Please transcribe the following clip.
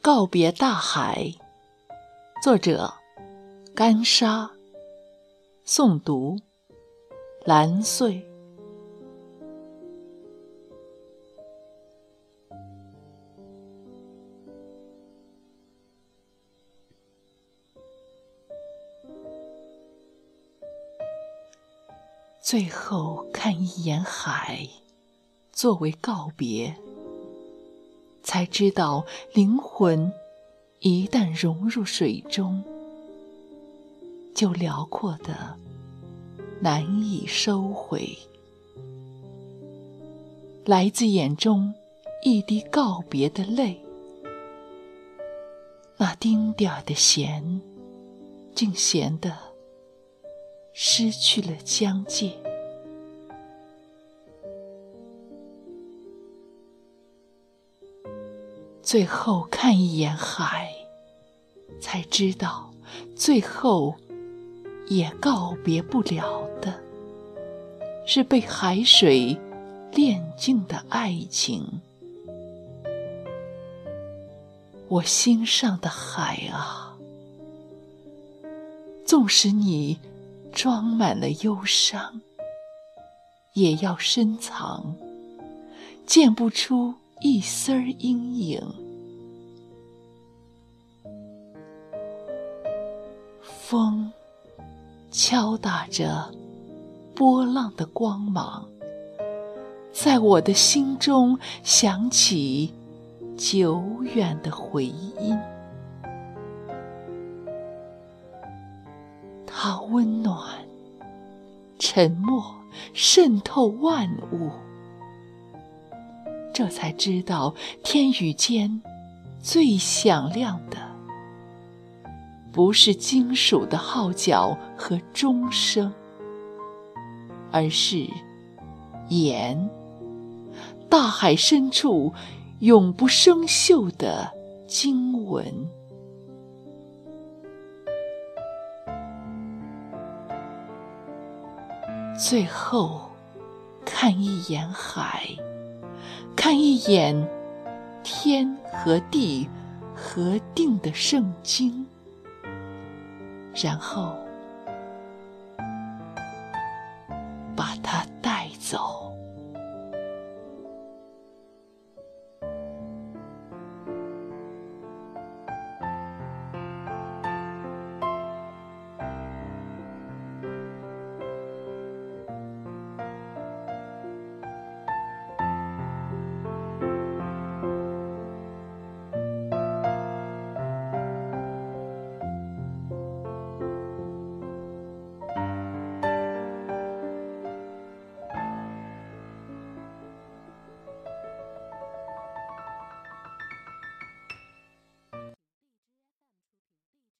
告别大海，作者：干沙，诵读：蓝穗。最后看一眼海，作为告别。才知道，灵魂一旦融入水中，就辽阔的难以收回。来自眼中一滴告别的泪，那丁点儿的咸，竟咸得失去了疆界。最后看一眼海，才知道，最后也告别不了的，是被海水炼净的爱情。我心上的海啊，纵使你装满了忧伤，也要深藏，见不出。一丝儿阴影，风敲打着波浪的光芒，在我的心中响起久远的回音。它温暖、沉默，渗透万物。这才知道，天宇间最响亮的，不是金属的号角和钟声，而是盐，大海深处永不生锈的经文。最后，看一眼海。看一眼天和地合定的圣经，然后把它